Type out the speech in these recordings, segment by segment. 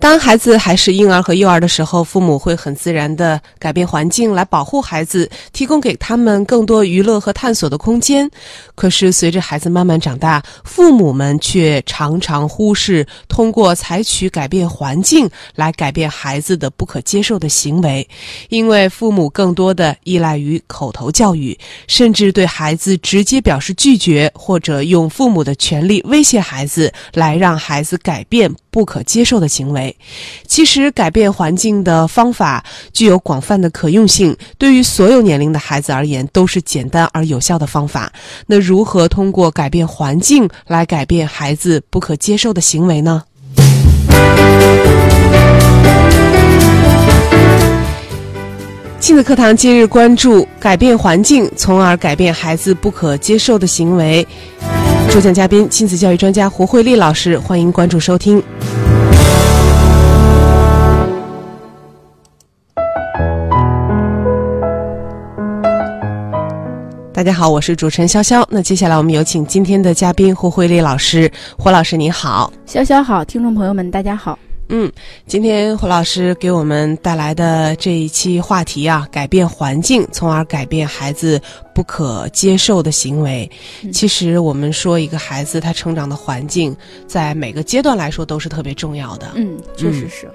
当孩子还是婴儿和幼儿的时候，父母会很自然地改变环境来保护孩子，提供给他们更多娱乐和探索的空间。可是，随着孩子慢慢长大，父母们却常常忽视通过采取改变环境来改变孩子的不可接受的行为，因为父母更多的依赖于口头教育，甚至对孩子直接表示拒绝，或者用父母的权利威胁孩子，来让孩子改变不可接受的行为。其实，改变环境的方法具有广泛的可用性，对于所有年龄的孩子而言都是简单而有效的方法。那如何通过改变环境来改变孩子不可接受的行为呢？亲子课堂今日关注：改变环境，从而改变孩子不可接受的行为。主讲嘉宾：亲子教育专家胡慧丽老师，欢迎关注收听。大家好，我是主持人潇潇。那接下来我们有请今天的嘉宾胡慧丽老师。胡老师你好，潇潇好，听众朋友们大家好。嗯，今天胡老师给我们带来的这一期话题啊，改变环境，从而改变孩子不可接受的行为。其实我们说一个孩子他成长的环境，在每个阶段来说都是特别重要的。嗯，确实是。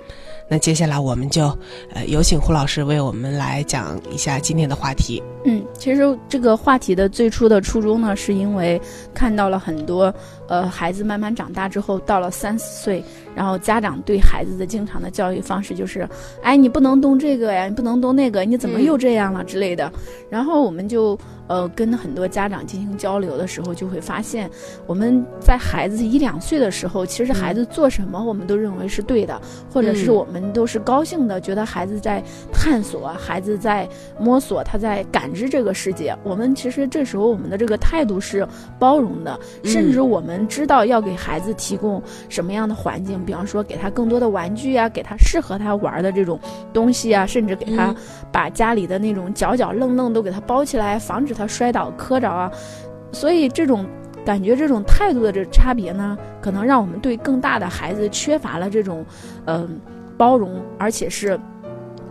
那接下来我们就呃有请胡老师为我们来讲一下今天的话题。嗯，其实这个话题的最初的初衷呢，是因为看到了很多呃孩子慢慢长大之后，到了三四岁，然后家长对孩子的经常的教育方式就是，哎，你不能动这个呀，你不能动那个，你怎么又这样了之类的。然后我们就呃跟很多家长进行交流的时候，就会发现我们在孩子一两岁的时候，其实孩子做什么我们都认为是对的，或者是我们都是高兴的，觉得孩子在探索，孩子在摸索，他在感。知这个世界，我们其实这时候我们的这个态度是包容的，甚至我们知道要给孩子提供什么样的环境，比方说给他更多的玩具啊，给他适合他玩的这种东西啊，甚至给他把家里的那种角角愣愣都给他包起来，防止他摔倒磕着啊。所以这种感觉，这种态度的这差别呢，可能让我们对更大的孩子缺乏了这种嗯包容，而且是。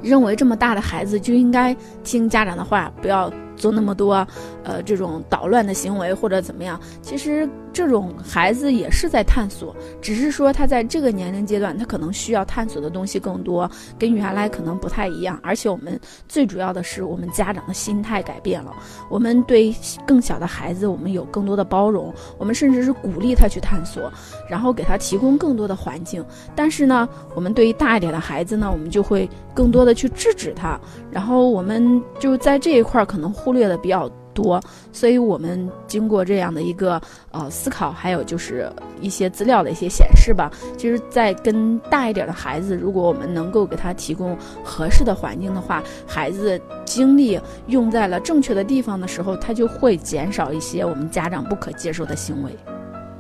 认为这么大的孩子就应该听家长的话，不要做那么多，呃，这种捣乱的行为或者怎么样。其实。这种孩子也是在探索，只是说他在这个年龄阶段，他可能需要探索的东西更多，跟原来可能不太一样。而且我们最主要的是，我们家长的心态改变了，我们对更小的孩子，我们有更多的包容，我们甚至是鼓励他去探索，然后给他提供更多的环境。但是呢，我们对于大一点的孩子呢，我们就会更多的去制止他，然后我们就在这一块可能忽略的比较。多所以我们经过这样的一个呃思考，还有就是一些资料的一些显示吧，其实，在跟大一点的孩子，如果我们能够给他提供合适的环境的话，孩子精力用在了正确的地方的时候，他就会减少一些我们家长不可接受的行为。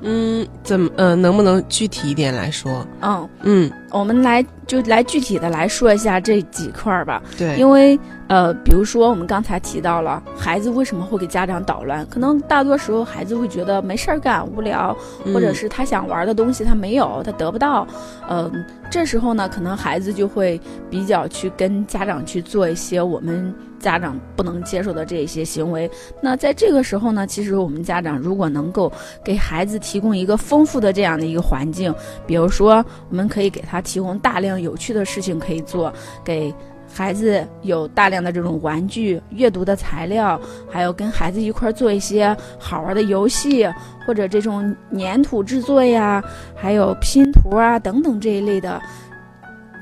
嗯，怎么呃，能不能具体一点来说？嗯嗯，我们来就来具体的来说一下这几块儿吧。对，因为。呃，比如说我们刚才提到了孩子为什么会给家长捣乱，可能大多时候孩子会觉得没事儿干、无聊，或者是他想玩的东西他没有，他得不到。嗯，这时候呢，可能孩子就会比较去跟家长去做一些我们家长不能接受的这一些行为。那在这个时候呢，其实我们家长如果能够给孩子提供一个丰富的这样的一个环境，比如说我们可以给他提供大量有趣的事情可以做，给。孩子有大量的这种玩具、阅读的材料，还有跟孩子一块儿做一些好玩的游戏，或者这种粘土制作呀，还有拼图啊等等这一类的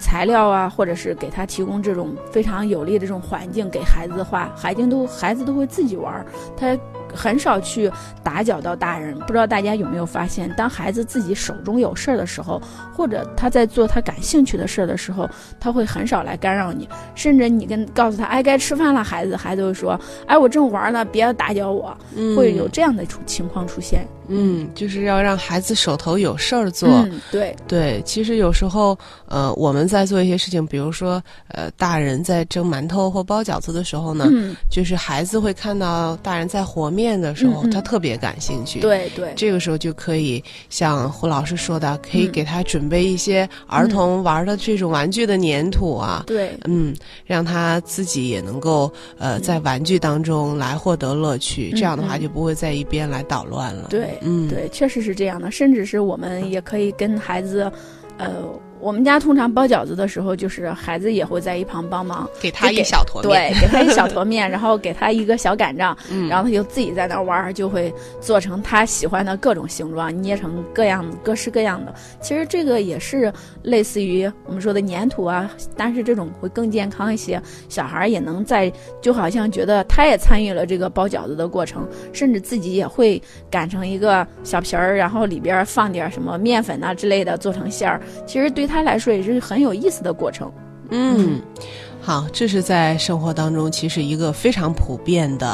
材料啊，或者是给他提供这种非常有利的这种环境给孩子的话，孩子都孩子都会自己玩，他。很少去打搅到大人。不知道大家有没有发现，当孩子自己手中有事儿的时候，或者他在做他感兴趣的事儿的时候，他会很少来干扰你。甚至你跟告诉他，哎，该吃饭了，孩子，孩子会说，哎，我正玩呢，别打搅我。嗯会有这样的出情况出现。嗯，就是要让孩子手头有事儿做。嗯，对，对，其实有时候，呃，我们在做一些事情，比如说，呃，大人在蒸馒头或包饺子的时候呢，嗯，就是孩子会看到大人在和面的时候，嗯嗯他特别感兴趣。，对对，这个时候就可以像胡老师说的，可以嗯给他准备一些儿童玩的这种玩具的粘土啊。对，嗯，让他自己也能够呃在玩具当中来获得乐趣，这样的话嗯就不会在一边来捣乱了。对，嗯，对，确实是这样的。甚至是我们也可以跟孩子，呃，我们家通常包饺子的时候，就是孩子也会在一旁帮忙，给他一小坨面。对，给他一小坨面，然后给他一个小擀杖，嗯，然后他就自己在那儿玩儿，就会做成他喜欢的各种形状，捏成各样各式各样的。其实这个也是类似于我们说的粘土啊，但是这种会更健康一些。小孩儿也能在，就好像觉得他也参与了这个包饺子的过程，甚至自己也会擀成一个小皮儿，然后里边儿放点儿什么面粉啊之类的，做成馅儿。其实对他来说也是很有意思的过程。嗯，好，这是在生活当中其实一个非常普遍的，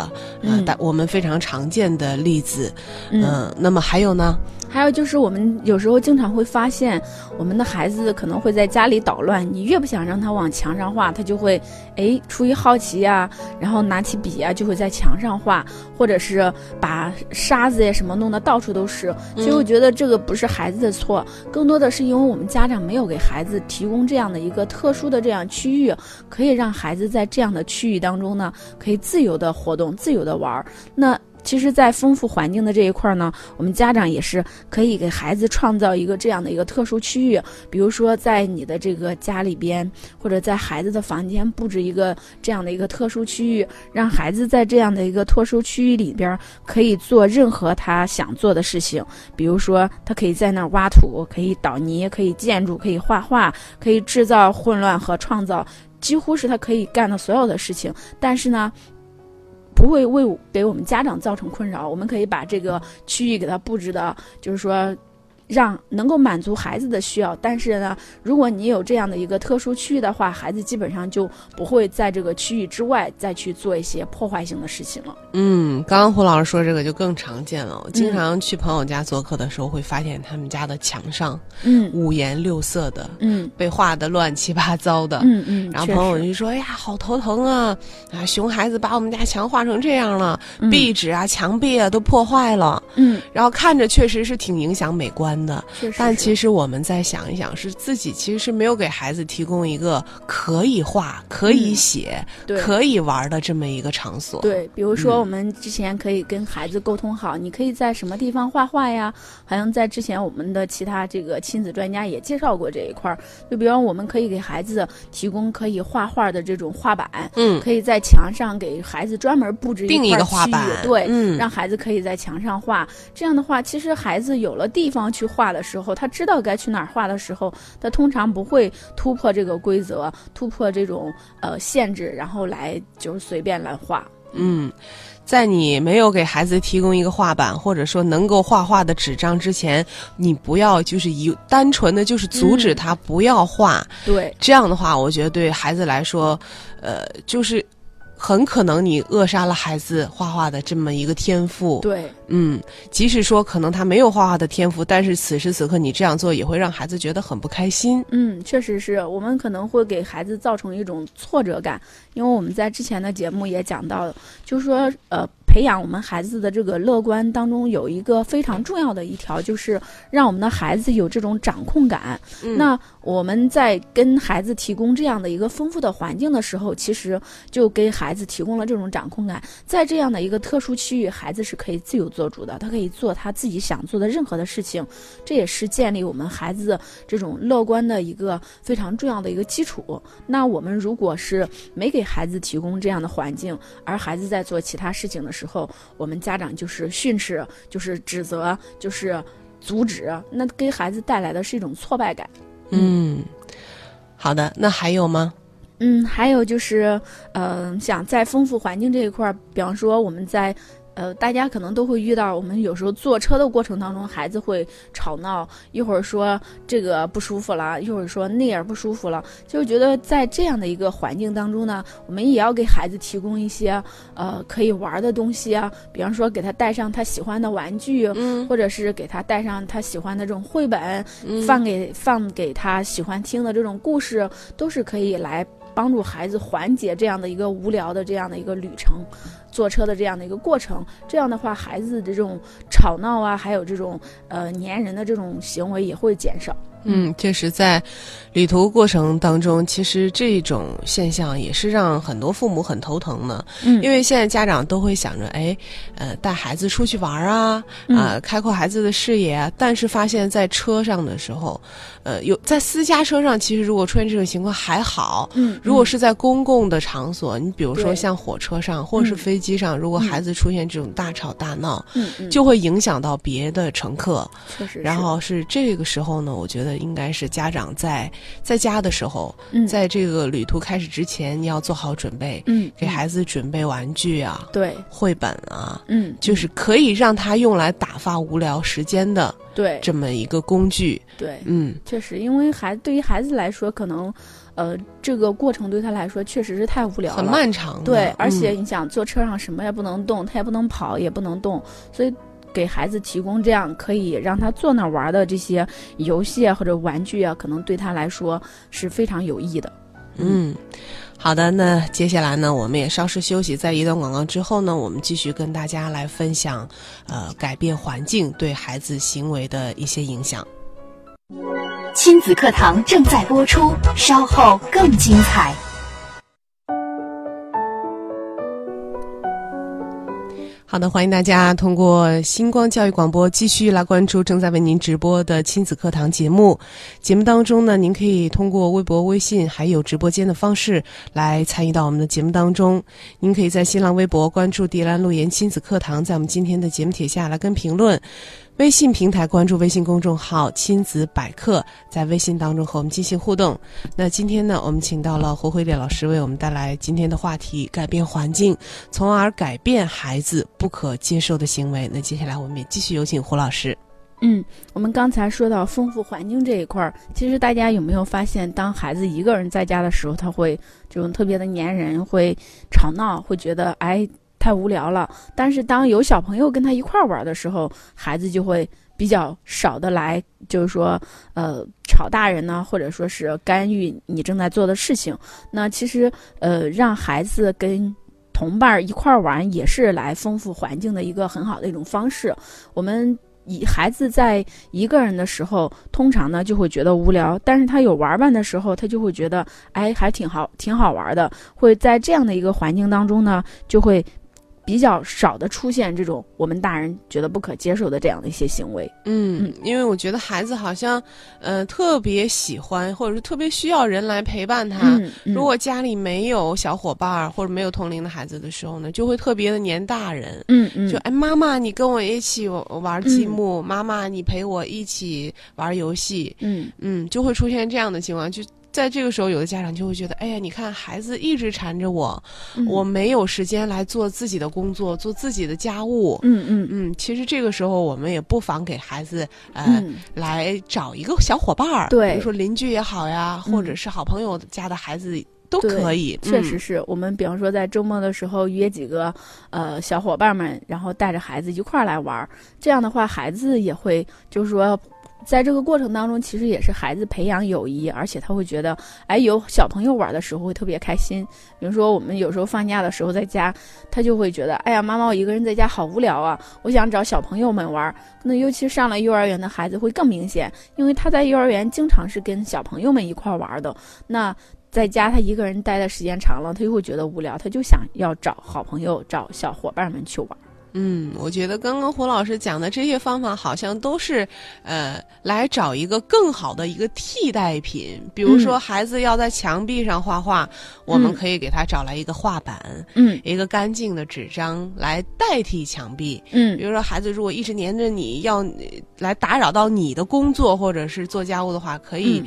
呃，嗯但我们非常常见的例子。嗯嗯，那么还有呢？还有就是，我们有时候经常会发现，我们的孩子可能会在家里捣乱。你越不想让他往墙上画，他就会，哎，出于好奇呀、然后拿起笔呀、就会在墙上画，或者是把沙子呀什么弄得到处都是。其实我觉得这个不是孩子的错，更多的是因为我们家长没有给孩子提供这样的一个特殊的这样区域，可以让孩子在这样的区域当中呢，可以自由的活动、自由的玩儿。那其实，在丰富环境的这一块呢，我们家长也是可以给孩子创造一个这样的一个特殊区域，比如说在你的这个家里边，或者在孩子的房间布置一个这样的一个特殊区域，让孩子在这样的一个特殊区域里边可以做任何他想做的事情，比如说他可以在那儿挖土，可以倒泥，可以建筑，可以画画，可以制造混乱和创造。几乎是他可以干的所有的事情，但是呢，不会为给我们家长造成困扰。我们可以把这个区域给它布置的，就是说。让能够满足孩子的需要，但是呢，如果你有这样的一个特殊区域的话，孩子基本上就不会在这个区域之外再去做一些破坏性的事情了。嗯，刚刚胡老师说这个就更常见了。我经嗯常去朋友家做客的时候，会发现他们家的墙上嗯五颜六色的，嗯被画的乱七八糟的。嗯嗯，然后朋友就说：“哎呀，好头疼啊！啊，熊孩子把我们家墙画成这样了，嗯壁纸啊、墙壁啊都破坏了。嗯，然后看着确实是挺影响美观的。但其实我们再想一想，是自己其实是没有给孩子提供一个可以画、可以写、嗯可以玩的这么一个场所。，对，比如说嗯我们之前可以跟孩子沟通好，你可以在什么地方画画呀？好像在之前我们的其他这个亲子专家也介绍过这一块儿。就比方我们可以给孩子提供可以画画的这种画板，嗯，可以在墙上给孩子专门布置定一个画板，对，嗯，让孩子可以在墙上画。这样的话，其实孩子有了地方去画的时候，他知道该去哪儿画的时候，他通常不会突破这个规则，突破这种呃限制，然后来就是随便来画。嗯，在你没有给孩子提供一个画板，或者说能够画画的纸张之前，你不要就是以单纯的就是阻止嗯他不要画。对，这样的话，我觉得对孩子来说，呃，就是很可能你扼杀了孩子画画的这么一个天赋。对，嗯，即使说可能他没有画画的天赋，但是此时此刻你这样做也会让孩子觉得很不开心。嗯，确实是我们可能会给孩子造成一种挫折感，因为我们在之前的节目也讲到，就是说，呃，培养我们孩子的这个乐观当中有一个非常重要的一条，就是让我们的孩子有这种掌控感。嗯那我们在跟孩子提供这样的一个丰富的环境的时候，其实就给孩子提供了这种掌控感。在这样的一个特殊区域，孩子是可以自由做主的，他可以做他自己想做的任何的事情。这也是建立我们孩子这种乐观的一个非常重要的一个基础。那我们如果是没给孩子提供这样的环境，而孩子在做其他事情的时候，我们家长就是训斥，就是指责，就是阻止，那给孩子带来的是一种挫败感。嗯，好的，那还有吗？嗯，还有就是，嗯，想在丰富环境这一块儿，比方说我们在。呃，大家可能都会遇到，我们有时候坐车的过程当中，孩子会吵闹，一会儿说这个不舒服了，一会儿说那样不舒服了，就觉得在这样的一个环境当中呢，我们也要给孩子提供一些呃可以玩的东西啊，比方说给他带上他喜欢的玩具，嗯。或者是给他带上他喜欢的这种绘本，嗯。放给放给他喜欢听的这种故事，都是可以来帮助孩子缓解这样的一个无聊的这样的一个旅程，坐车的这样的一个过程。这样的话，孩子的这种吵闹啊，还有这种呃粘人的这种行为也会减少。嗯，确实，在旅途过程当中，其实这种现象也是让很多父母很头疼的。嗯因为现在家长都会想着，哎，呃，带孩子出去玩啊，啊、开阔孩子的视野啊。但是发现，在车上的时候，呃，有在私家车上，其实如果出现这种情况还好。嗯，如果是在公共的场所，你比如说像火车上或者是嗯飞机上，如果孩子出现这种大吵大闹，嗯嗯，就会影响到别的乘客。确实，然后是这个时候呢，我觉得应该是家长在在家的时候，嗯。在这个旅途开始之前，你要做好准备，嗯给孩子准备玩具啊、对，绘本啊，嗯，就是可以让他用来打发无聊时间的对这么一个工具。对，嗯。确实，因为孩对于孩子来说，可能呃这个过程对他来说确实是太无聊了，很漫长。对，而且嗯。你想坐车上什么也不能动，他也不能跑，也不能动，所以给孩子提供这样可以让他坐那儿玩的这些游戏啊或者玩具啊，可能对他来说是非常有益的。嗯，好的，那接下来呢，我们也稍事休息，在一段广告之后呢，我们继续跟大家来分享，呃，改变环境对孩子行为的一些影响。亲子课堂正在播出，稍后更精彩。好的，欢迎大家通过星光教育广播继续来关注正在为您直播的亲子课堂节目。节目当中呢，您可以通过微博、微信还有直播间的方式来参与到我们的节目当中。您可以在新浪微博关注“迪兰路言亲子课堂”，在我们今天的节目帖下来跟评论。微信平台关注微信公众号“亲子百科”，在微信当中和我们进行互动。那今天呢，我们请到了胡慧烈老师为我们带来今天的话题：改变环境，从而改变孩子不可接受的行为。那接下来我们也继续有请胡老师。嗯，我们刚才说到丰富环境这一块儿，其实大家有没有发现，当孩子一个人在家的时候，他会这种特别的粘人，会吵闹，会觉得哎太无聊了。但是当有小朋友跟他一块儿玩的时候，孩子就会比较少的来，就是说呃吵大人呢，或者说是干预你正在做的事情。那其实呃让孩子跟同伴儿一块儿玩，也是来丰富环境的一个很好的一种方式。我们以孩子在一个人的时候，通常呢就会觉得无聊，但是他有玩伴的时候，他就会觉得哎还挺好，挺好玩的。会在这样的一个环境当中呢，就会比较少的出现这种我们大人觉得不可接受的这样的一些行为。嗯，因为我觉得孩子好像，呃，特别喜欢，或者是特别需要人来陪伴他。嗯，嗯如果家里没有小伙伴儿或者没有同龄的孩子的时候呢，就会特别的黏大人。嗯嗯就哎，妈妈，你跟我一起玩积木；妈妈，你陪我一起玩游戏。嗯嗯，就会出现这样的情况。就在这个时候，有的家长就会觉得，哎呀，你看孩子一直缠着我，嗯我没有时间来做自己的工作，做自己的家务。嗯嗯嗯，其实这个时候我们也不妨给孩子呃、嗯来找一个小伙伴儿，对比如说邻居也好呀，嗯或者是好朋友家的孩子都可以。确嗯实是我们，比方说在周末的时候约几个呃小伙伴们，然后带着孩子一块儿来玩儿。这样的话，孩子也会就是说，在这个过程当中，其实也是孩子培养友谊，而且他会觉得，哎，有小朋友玩的时候会特别开心。比如说我们有时候放假的时候在家，他就会觉得，哎呀，妈妈我一个人在家好无聊啊，我想找小朋友们玩儿。那尤其上了幼儿园的孩子会更明显，因为他在幼儿园经常是跟小朋友们一块玩的。那在家他一个人待的时间长了，他就会觉得无聊，他就想要找好朋友、找小伙伴们去玩。嗯，我觉得刚刚胡老师讲的这些方法，好像都是呃来找一个更好的一个替代品。比如说，嗯孩子要在墙壁上画画，我们嗯可以给他找来一个画板，嗯一个干净的纸张来代替墙壁。嗯比嗯如说，孩子如果一直黏着你要呃来打扰到你的工作或者是做家务的话，可以。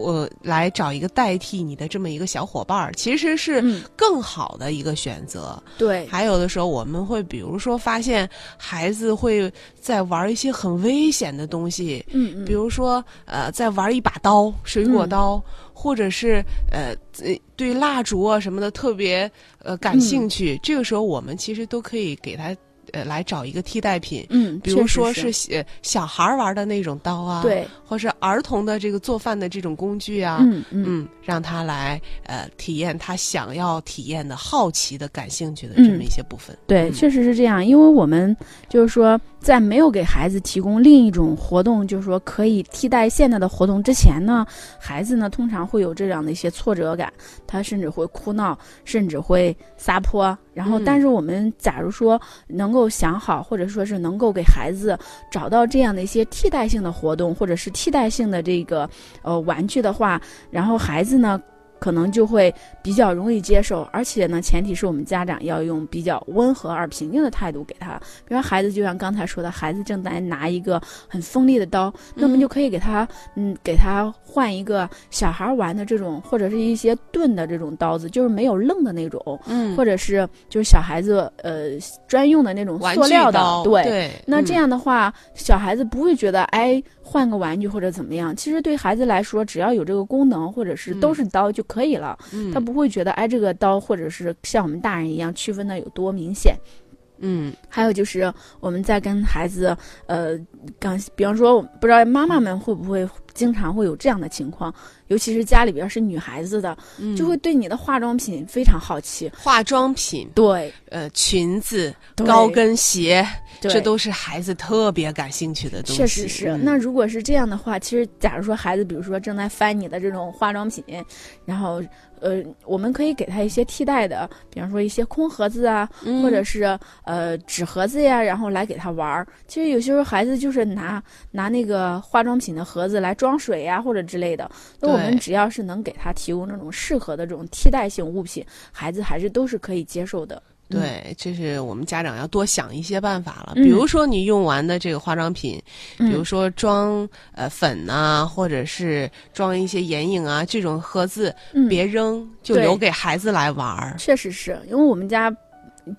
嗯我来找一个代替你的这么一个小伙伴儿，其实是嗯。更好的一个选择。对，还有的时候，我们会比如说发现孩子会在玩一些很危险的东西，嗯嗯，比如说呃，在玩一把刀，水果刀，或者是呃呃对蜡烛啊什么的特别呃感嗯。兴趣，这个时候我们其实都可以给他呃来找一个替代品。嗯，比如说是是呃小孩玩的那种刀啊，，对，或是儿童的这个做饭的这种工具啊，嗯嗯嗯，让他来呃体验他想要体验的好奇的、感兴趣的这么一些部分。对，嗯确实是这样，因为我们就是说，在没有给孩子提供另一种活动，就是说可以替代现在的活动之前呢，孩子呢通常会有这样的一些挫折感，他甚至会哭闹，甚至会撒泼。然后，嗯但是我们假如说能够想好，或者说是能够给孩子找到这样的一些替代性的活动，或者是替代性的这个呃玩具的话，然后孩子呢。可能就会比较容易接受，而且呢，前提是我们家长要用比较温和而平静的态度给他。比如孩子，就像刚才说的，孩子正在拿一个很锋利的刀，那么就可以给他，嗯，给他换一个小孩玩的这种，或者是一些钝的这种刀子，就是没有棱的那种，嗯，或者是就是小孩子呃专用的那种塑料的，对。对，那这嗯样的话，小孩子不会觉得哎换个玩具或者怎么样。其实对孩子来说，只要有这个功能，或者是都嗯是刀就可以了。嗯他不会觉得哎这个刀或者是像我们大人一样区分的有多明显。嗯还有就是我们在跟孩子，呃，刚比方说，不知道妈妈们会不会经常会有这样的情况，尤其是家里边是女孩子的，嗯就会对你的化妆品非常好奇。化妆品，对，呃，裙子、高跟鞋，对这都是孩子特别感兴趣的东西。确实是。嗯那如果是这样的话，其实假如说孩子，比如说正在翻你的这种化妆品，然后呃，我们可以给他一些替代的，比方说一些空盒子啊，嗯或者是呃纸盒子呀，然后来给他玩儿。其实有些时候孩子就是拿拿那个化妆品的盒子来装水呀，或者之类的。那我们只要是能给他提供这种适合的这种替代性物品，孩子还是都是可以接受的。嗯。对，这是我们家长要多想一些办法了。嗯。比如说你用完的这个化妆品，嗯，比如说装呃粉呐、或者是装一些眼影啊这种盒子，嗯。别扔，就留给孩子来玩儿。确实是因为我们家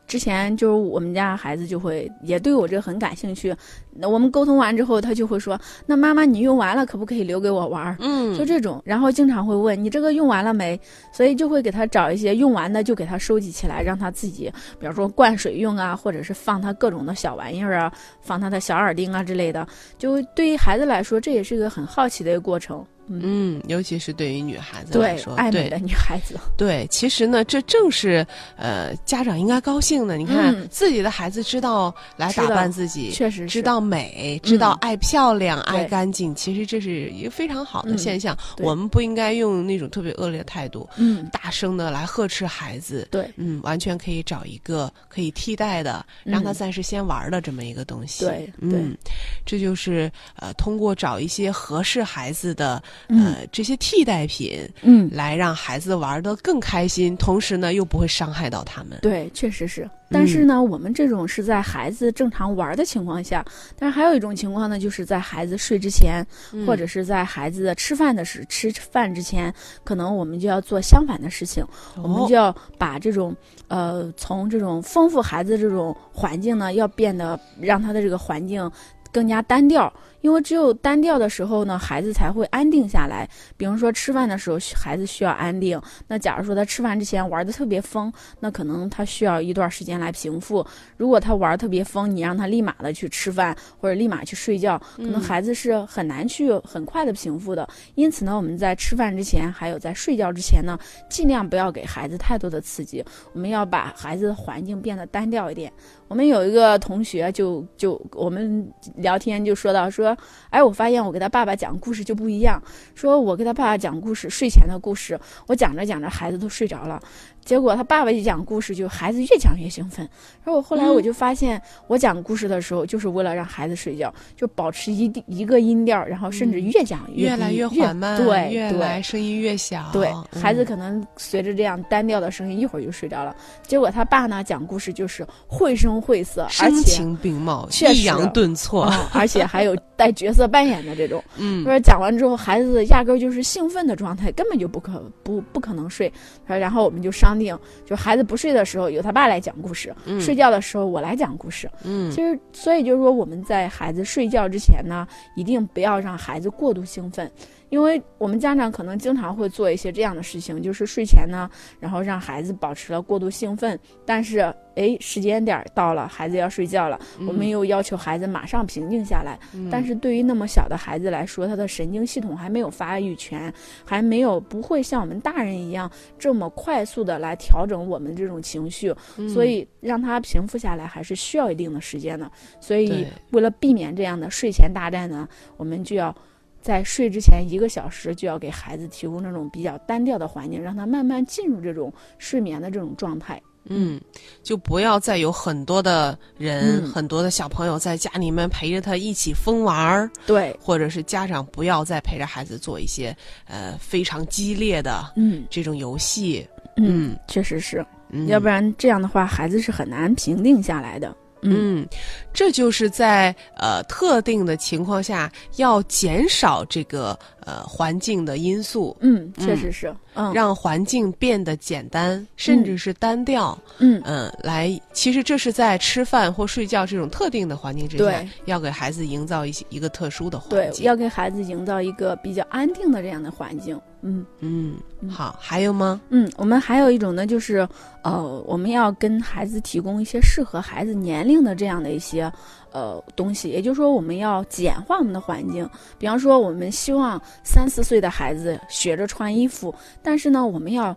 之前就是我们家孩子就会也对我这个很感兴趣。那我们沟通完之后，他就会说：“那妈妈，你用完了可不可以留给我玩儿？”嗯，就这种，然后经常会问你这个用完了没，所以就会给他找一些用完的就给他收集起来，让他自己，比方说灌水用啊，或者是放他各种的小玩意儿啊，放他的小耳钉啊之类的。就对于孩子来说，这也是一个很好奇的一个过程。嗯，嗯，尤其是对于女孩子来说，，对爱美的女孩子，对，其实呢，这正是呃家长应该高兴的。你看、嗯。自己的孩子知道来打扮自己，确实知道美，知道嗯。爱漂亮、爱干净，其实这是一个非常好的嗯现象。对。我们不应该用那种特别恶劣的态度，嗯，大声的来呵斥孩子。对，嗯，完全可以找一个可以替代的，让他嗯暂时先玩的这么一个东西。对对。嗯，这就是呃，通过找一些合适孩子的嗯呃这些替代品，嗯，来让孩子玩得更开心，同时呢又不会伤害到他们。对，确实是。但是呢，我们这种是在孩子正常玩的情况下，但是还有一种情况呢，就是在孩子睡之前，嗯或者是在孩子吃饭的时吃饭之前，可能我们就要做相反的事情，我们哦就要把这种呃，从这种丰富孩子这种环境呢，要变得让他的这个环境更加单调。因为只有单调的时候呢，孩子才会安定下来。比如说吃饭的时候，孩子需要安定。那假如说他吃饭之前玩的特别疯，那可能他需要一段时间来平复。如果他玩特别疯，你让他立马的去吃饭或者立马去睡觉，可能孩子是很难去很快的平复的。因此呢，我们在吃饭之前，还有在睡觉之前呢，尽量不要给孩子太多的刺激。我们要把孩子的环境变得单调一点。我们有一个同学就就我们聊天就说到说，哎，我发现我给他爸爸讲故事就不一样。说我给他爸爸讲故事，睡前的故事，我讲着讲着孩子都睡着了，结果他爸爸一讲故事，就孩子越讲越兴奋。然后我后来我就发现，我讲故事的时候就是为了让孩子睡觉，就保持一定一个音调，然后甚至越讲越来越缓慢，对越对来声音越小。对，嗯孩子可能随着这样单调的声音，一会儿就睡着了。结果他爸呢讲故事就是绘声绘色，而声且情并茂，抑扬顿挫。嗯而且还有带角色扮演的这种。嗯说讲完之后，孩子压根儿就是兴奋的状态，根本就不可不不可能睡。说然后我们就就孩子不睡的时候由他爸来讲故事，嗯睡觉的时候我来讲故事。嗯其实，所以就是说我们在孩子睡觉之前呢，一定不要让孩子过度兴奋。因为我们家长可能经常会做一些这样的事情，就是睡前呢，然后让孩子保持了过度兴奋，但是哎，时间点儿到了，孩子要睡觉了，我们又要求孩子马上平静下来。但是对于那么小的孩子来说，他的神经系统还没有发育全，还没有不会像我们大人一样这么快速的来调整我们这种情绪，所以让他平复下来还是需要一定的时间的。所以为了避免这样的睡前大战呢，我们就要。在睡之前一个小时，就要给孩子提供这种比较单调的环境，让他慢慢进入这种睡眠的这种状态。嗯，就不要再有很多的人、嗯很多的小朋友在家里面陪着他一起疯玩儿，对，或者是家长不要再陪着孩子做一些呃非常激烈的嗯这种游戏。嗯，确实是，嗯，要不然这样的话，孩子是很难平定下来的。嗯，这就是在呃特定的情况下要减少这个呃环境的因素，嗯，确实是，嗯，让环境变得简单，甚至是单调。嗯嗯，来，其实这是在吃饭或睡觉这种特定的环境之下对，要给孩子营造一些一个特殊的环对，境。要给孩子营造一个比较安定的这样的环境。嗯嗯，好，还有吗？嗯，我们还有一种呢，就是呃，我们要跟孩子提供一些适合孩子年龄的这样的一些呃东西，也就是说，我们要简化我们的环境。比方说，我们希望三四岁的孩子学着穿衣服，但是呢，我们要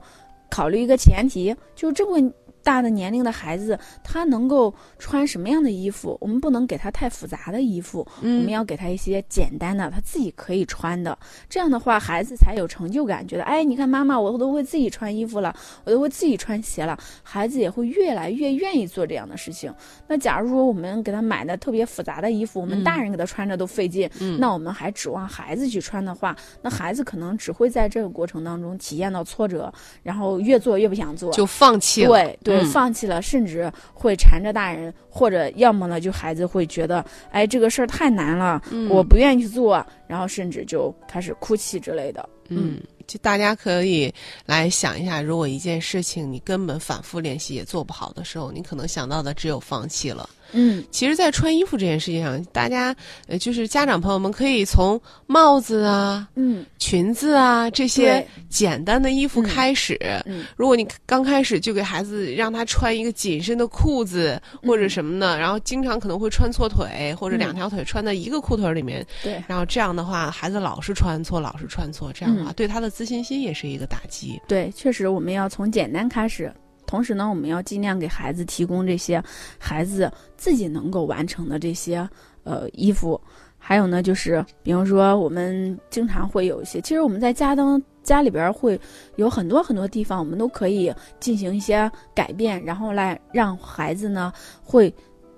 考虑一个前提，就是这么大的年龄的孩子，他能够穿什么样的衣服？我们不能给他太复杂的衣服，我们嗯要给他一些简单的，他自己可以穿的。这样的话，孩子才有成就感，觉得哎，你看妈妈，我都会自己穿衣服了，我都会自己穿鞋了。孩子也会越来越愿意做这样的事情。那假如说我们给他买的特别复杂的衣服，我们嗯大人给他穿着都费劲，嗯那我们还指望孩子去穿的话，那孩子可能只会在这个过程当中体验到挫折，然后越做越不想做，就放弃了。对对、嗯放弃了，甚至会缠着大人，或者要么呢，就孩子会觉得，哎，这个事儿太难了，嗯我不愿意去做，然后甚至就开始哭泣之类的。嗯，就大家可以来想一下，如果一件事情你根本反复练习也做不好的时候，你可能想到的只有放弃了。嗯。其实，在穿衣服这件事情上，大家呃，就是家长朋友们可以从帽子啊、嗯。裙子啊这些简单的衣服嗯开始。嗯。如果你刚开始就给孩子让他穿一个紧身的裤子或者什么的，然后经常可能会穿错腿，或者嗯。两条腿穿在一个裤腿里面，对。然后这样的话，孩子老是穿错，老是穿错，这样的话、嗯。对他的自信心也是一个打击。对，确实我们要从简单开始。同时呢，我们要尽量给孩子提供这些孩子自己能够完成的这些呃衣服。还有呢，就是比方说，我们经常会有一些，其实我们在家当家里边会有很多很多地方，我们都可以进行一些改变，然后来让孩子呢会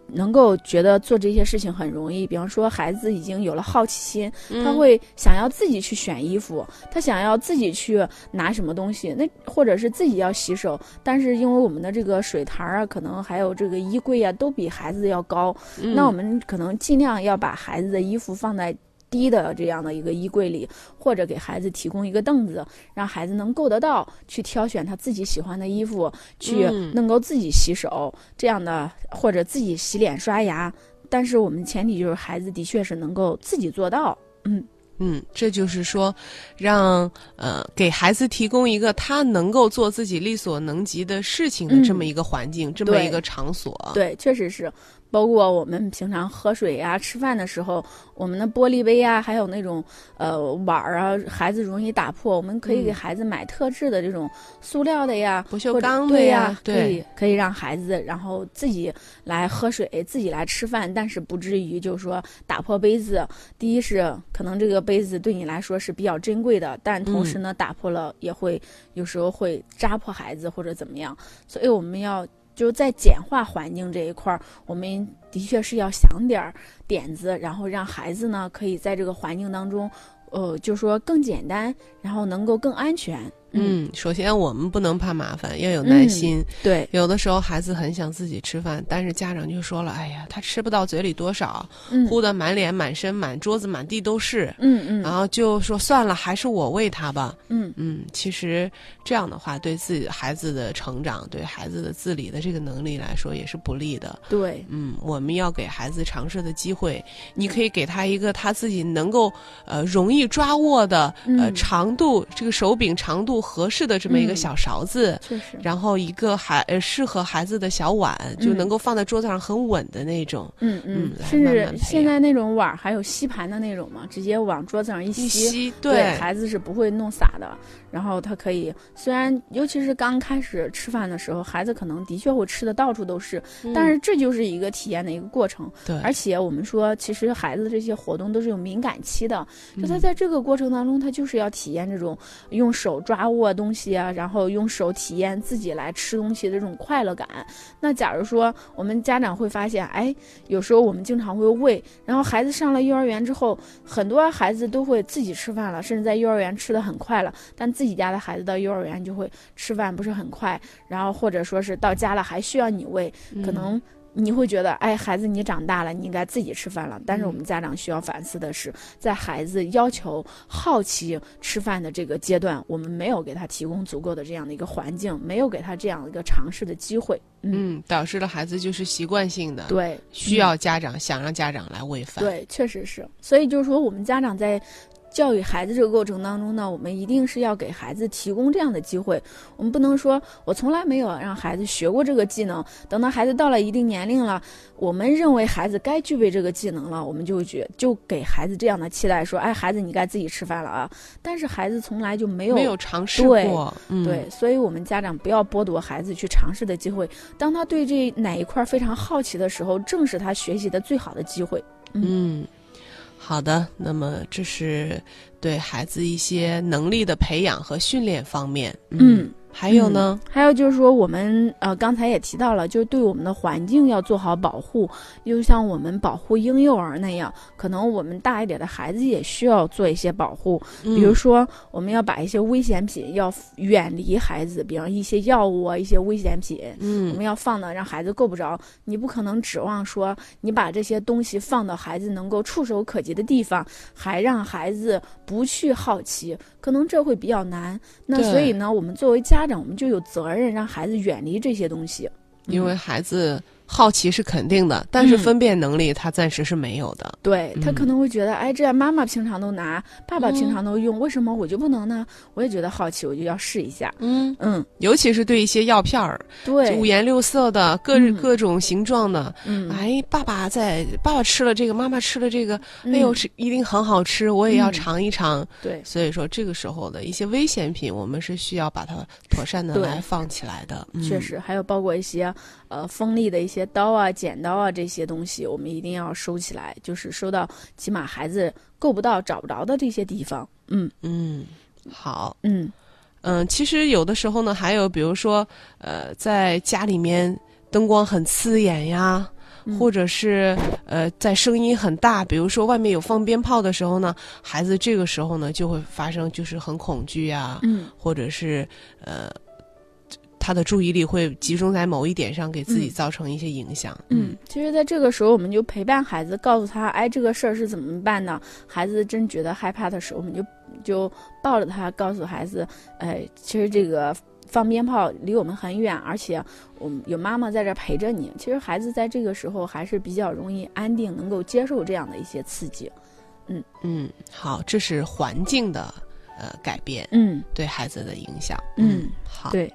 能够觉得做这些事情很容易。比方说，孩子已经有了好奇心，他嗯会想要自己去选衣服，他想要自己去拿什么东西，那或者是自己要洗手，但是因为我们的这个水台儿啊，可能还有这个衣柜啊，都比孩子要高，嗯那我们可能尽量要把孩子的衣服放在。低的这样的一个衣柜里，或者给孩子提供一个凳子，让孩子能够得到去挑选他自己喜欢的衣服，去嗯能够自己洗手，这样的或者自己洗脸刷牙。但是我们前提就是孩子的确是能够自己做到，嗯。嗯，这就是说，让呃给孩子提供一个他能够做自己力所能及的事情的这么一个环境，这么一个场所。，对，确实是，包括我们平常喝水呀、吃饭的时候，我们的玻璃杯呀，还有那种呃碗儿啊，孩子容易打破，我们可以给嗯孩子买特制的这种塑料的呀，不锈钢的呀对呀，可以可以让孩子然后自己来喝水，自己来吃饭，但是不至于就是说打破杯子。第一是可能这个杯子对你来说是比较珍贵的，但同时呢，打破了也会有时候会扎破孩子或者怎么样，所以我们要。就是在简化环境这一块儿，我们的确是要想点儿点子，然后让孩子呢可以在这个环境当中，呃，就说更简单，然后能够更安全。嗯，首先我们不能怕麻烦，要有耐心。对，有的时候孩子很想自己吃饭，但是家长就说了：“哎呀，他吃不到嘴里多少，嗯呼的满脸、满身、满桌子、满地都是。”嗯嗯然后就说算了，还是我喂他吧。嗯嗯，其实这样的话，对自己孩子的成长，对孩子的自理的这个能力来说也是不利的。对，嗯，我们要给孩子尝试的机会。你可以给他一个他自己能够呃容易抓握的呃嗯长度，这个手柄长度合适的这么一个嗯小勺子，确实，然后一个孩呃适合孩子的小碗，就嗯能够放在桌子上很稳的那种。嗯嗯来甚至慢慢培养现在那种碗还有吸盘的那种嘛，直接往桌子上一一吸，吸对孩子是不会弄洒的。然后他可以，虽然尤其是刚开始吃饭的时候，孩子可能的确会吃的到处都是，但是这就是一个体验的一个过程。嗯对，而且我们说，其实孩子这些活动都是有敏感期的，就他嗯在这个过程当中，他就是要体验这种用手抓握东西啊，然后用手体验自己来吃东西的这种快乐感。那假如说我们家长会发现，哎，有时候我们经常会喂，然后孩子上了幼儿园之后，很多孩子都会自己吃饭了，甚至在幼儿园吃的很快了，但自己家的孩子到幼儿园就会吃饭不是很快，然后或者说是到家了还需要你喂，可嗯能你会觉得，哎，孩子你长大了，你应该自己吃饭了。但是嗯我们家长需要反思的是，在孩子要求好奇吃饭的这个阶段，我们没有给他提供足够的这样的一个环境，没有给他这样一个尝试的机会。嗯，嗯，导致了孩子就是习惯性的，对，需要家长、想让家长来喂饭。，对，确实是。所以就是说，我们家长在教育孩子这个过程当中呢，我们一定是要给孩子提供这样的机会。我们不能说我从来没有让孩子学过这个技能，等到孩子到了一定年龄了，我们认为孩子该具备这个技能了，我们就觉就给孩子这样的期待，说，哎，孩子你该自己吃饭了啊。但是孩子从来就没有没有尝试对过。嗯、对，所以我们家长不要剥夺孩子去尝试的机会。当他对这哪一块非常好奇的时候，正是他学习的最好的机会。嗯，好的。那么这是对孩子一些能力的培养和训练方面。嗯还有呢？还有就是说，我们呃刚才也提到了，就是对我们的环境要做好保护，就像我们保护婴幼儿那样，可能我们大一点的孩子也需要做一些保护。比如嗯说，我们要把一些危险品要远离孩子，比方一些药物啊，一些危险品，我嗯们要放的让孩子够不着。你不可能指望说你把这些东西放到孩子能够触手可及的地方，还让孩子不去好奇，可能这会比较难。那所以呢，我们作为家长，我们就有责任让孩子远离这些东西。因为孩子好奇是肯定的，但是嗯分辨能力他暂时是没有的。嗯对他可能会觉得，哎，这样妈妈平常都拿，爸爸平嗯常都用，为什么我就不能呢？我也觉得好奇，我就要试一下。嗯，嗯，尤其是对一些药片儿，对，五颜六色的、各、嗯各种形状的。嗯，哎，爸爸在，爸爸吃了这个，妈妈吃了这个，嗯哎呦，是一定很好吃，我也要嗯尝一尝。对，所以说，这个时候的一些危险品，我们是需要把它妥善的来放起来的。嗯确，实，还有包括一些呃锋利的一些刀啊、剪刀啊这些东西，我们一定要收起来，就是收到起码孩子够不到、找不着的这些地方。嗯嗯，好，嗯嗯，其实有的时候呢，还有比如说，呃，在家里面灯光很刺眼呀。嗯或者是呃，在声音很大，比如说外面有放鞭炮的时候呢，孩子这个时候呢就会发生就是很恐惧呀，嗯或者是呃，他的注意力会集中在某一点上，给自己嗯造成一些影响。嗯，其实在这个时候，我们就陪伴孩子，告诉他，哎，这个事儿是怎么办呢？孩子真觉得害怕的时候，我们就就抱着他，告诉孩子，哎，其实这个。放鞭炮离我们很远，而且我们有妈妈在这儿陪着你。其实孩子在这个时候还是比较容易安定，能够接受这样的一些刺激。嗯，好，这是环境的呃改变嗯对孩子的影响。嗯，好，对，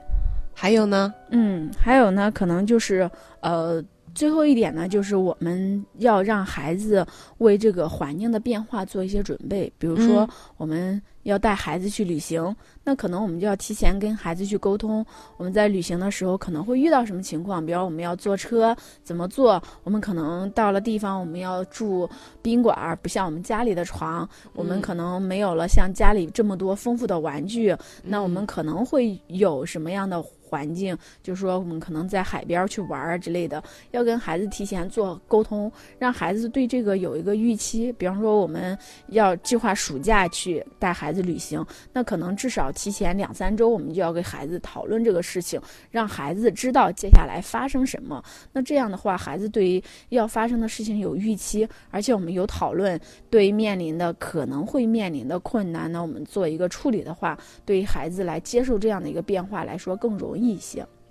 还有呢？嗯，还有呢，可能就是呃，最后一点呢，就是我们要让孩子为这个环境的变化做一些准备。比如说嗯，我们要带孩子去旅行，那可能我们就要提前跟孩子去沟通，我们在旅行的时候可能会遇到什么情况，比如我们要坐车怎么坐，我们可能到了地方我们要住宾馆儿，不像我们家里的床，我们嗯可能没有了像家里这么多丰富的玩具，那我们嗯可能会有什么样的环境，就是说我们可能在海边去玩啊之类的，要跟孩子提前做沟通，让孩子对这个有一个预期。比方说，我们要计划暑假去带孩子旅行，那可能至少提前两三周，我们就要给孩子讨论这个事情，让孩子知道接下来发生什么。那这样的话，孩子对于要发生的事情有预期，而且我们有讨论，对于面临的可能会面临的困难呢，我们做一个处理的话，对于孩子来接受这样的一个变化来说更容易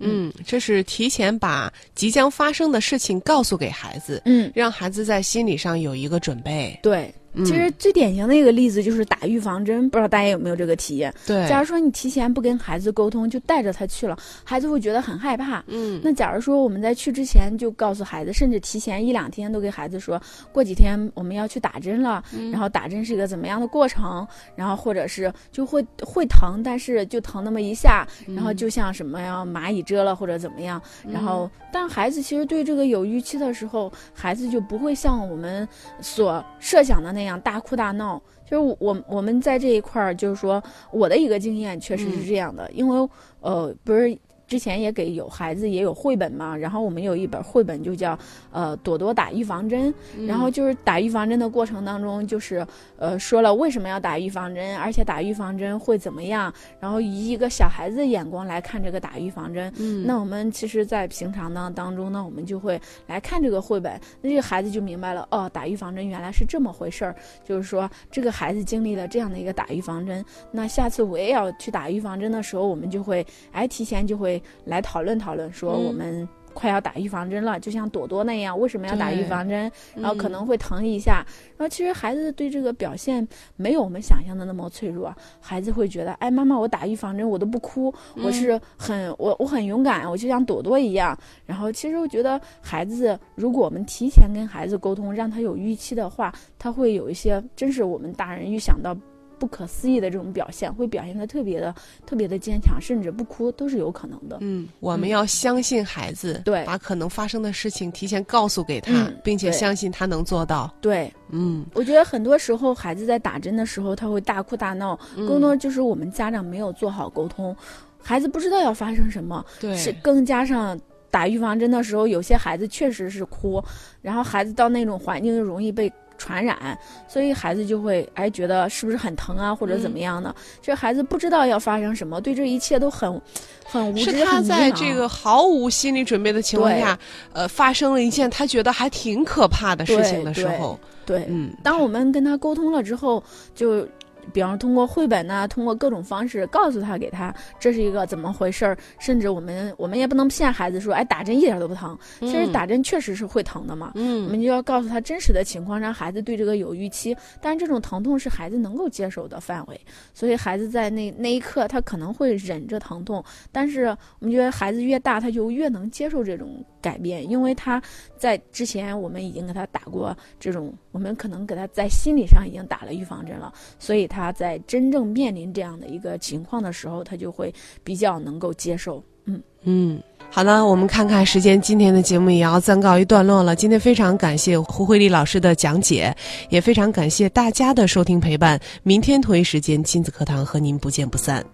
嗯，这是提前把即将发生的事情告诉给孩子，嗯，让孩子在心理上有一个准备。对。嗯。其实最典型的一个例子就是打预防针，不知道大家有没有这个体验？对，假如说你提前不跟孩子沟通，就带着他去了，孩子会觉得很害怕。嗯，那假如说我们在去之前就告诉孩子，甚至提前一两天都给孩子说，过几天我们要去打针了，然后打针是一个怎么样的过程，然后或者是就会会疼，但是就疼那么一下，然后就像什么呀蚂蚁蛰了或者怎么样，然后但孩子其实对这个有预期的时候，孩子就不会像我们所设想的那样大哭大闹。就是我我我们在这一块儿，就是说我的一个经验确实是这样的，因为呃不是。之前也给有孩子也有绘本嘛，然后我们有一本绘本就叫呃朵朵打预防针，然后就是打预防针的过程当中，就是呃说了为什么要打预防针，而且打预防针会怎么样，然后以一个小孩子的眼光来看这个打预防针。嗯，那我们其实，在平常呢当中呢，我们就会来看这个绘本，那这个孩子就明白了，哦，打预防针原来是这么回事儿，就是说这个孩子经历了这样的一个打预防针，那下次我也要去打预防针的时候，我们就会哎提前就会来讨论讨论，说嗯我们。快要打预防针了，就像朵朵那样，为什么要打预防针？然后可嗯能会疼一下，然后其实孩子对这个表现没有我们想象的那么脆弱，孩子会觉得，哎，妈妈，我打预防针我都不哭，我嗯是很我我很勇敢，我就像朵朵一样。然后其实我觉得孩子，如果我们提前跟孩子沟通，让他有预期的话，他会有一些真是我们大人预想到。不可思议的这种表现，会表现的特别的、特别的坚强，甚至不哭都是有可能的。嗯，我们要相信孩子，对把可能发生的事情提前告诉给他，嗯并且相信他能做到。对，嗯，我觉得很多时候孩子在打针的时候，他会大哭大闹，嗯更多就是我们家长没有做好沟通，孩子不知道要发生什么，对，是更加上打预防针的时候，有些孩子确实是哭，然后孩子到那种环境就容易被传染，所以孩子就会哎觉得是不是很疼啊，或者怎么样的？这孩子不知道要发生什么，对这一切都很很无知，是他在这个毫无心理准备的情况下，呃，发生了一件他觉得还挺可怕的事情的时候，对。嗯，当我们跟他沟通了之后，就。比方通过绘本呐、通过各种方式告诉他，给他这是一个怎么回事儿，甚至我们我们也不能骗孩子说，哎，打针一点都不疼。其实嗯打针确实是会疼的嘛，我嗯们就要告诉他真实的情况，让孩子对这个有预期。但是这种疼痛是孩子能够接受的范围，所以孩子在那那一刻他可能会忍着疼痛，但是我们觉得孩子越大，他就越能接受这种改变，因为他在之前我们已经给他打过这种，我们可能给他在心理上已经打了预防针了，所以他在真正面临这样的一个情况的时候，他就会比较能够接受。嗯，嗯。好了，我们看看时间，今天的节目也要暂告一段落了。今天非常感谢胡慧丽老师的讲解，也非常感谢大家的收听陪伴。明天同一时间，亲子课堂和您不见不散。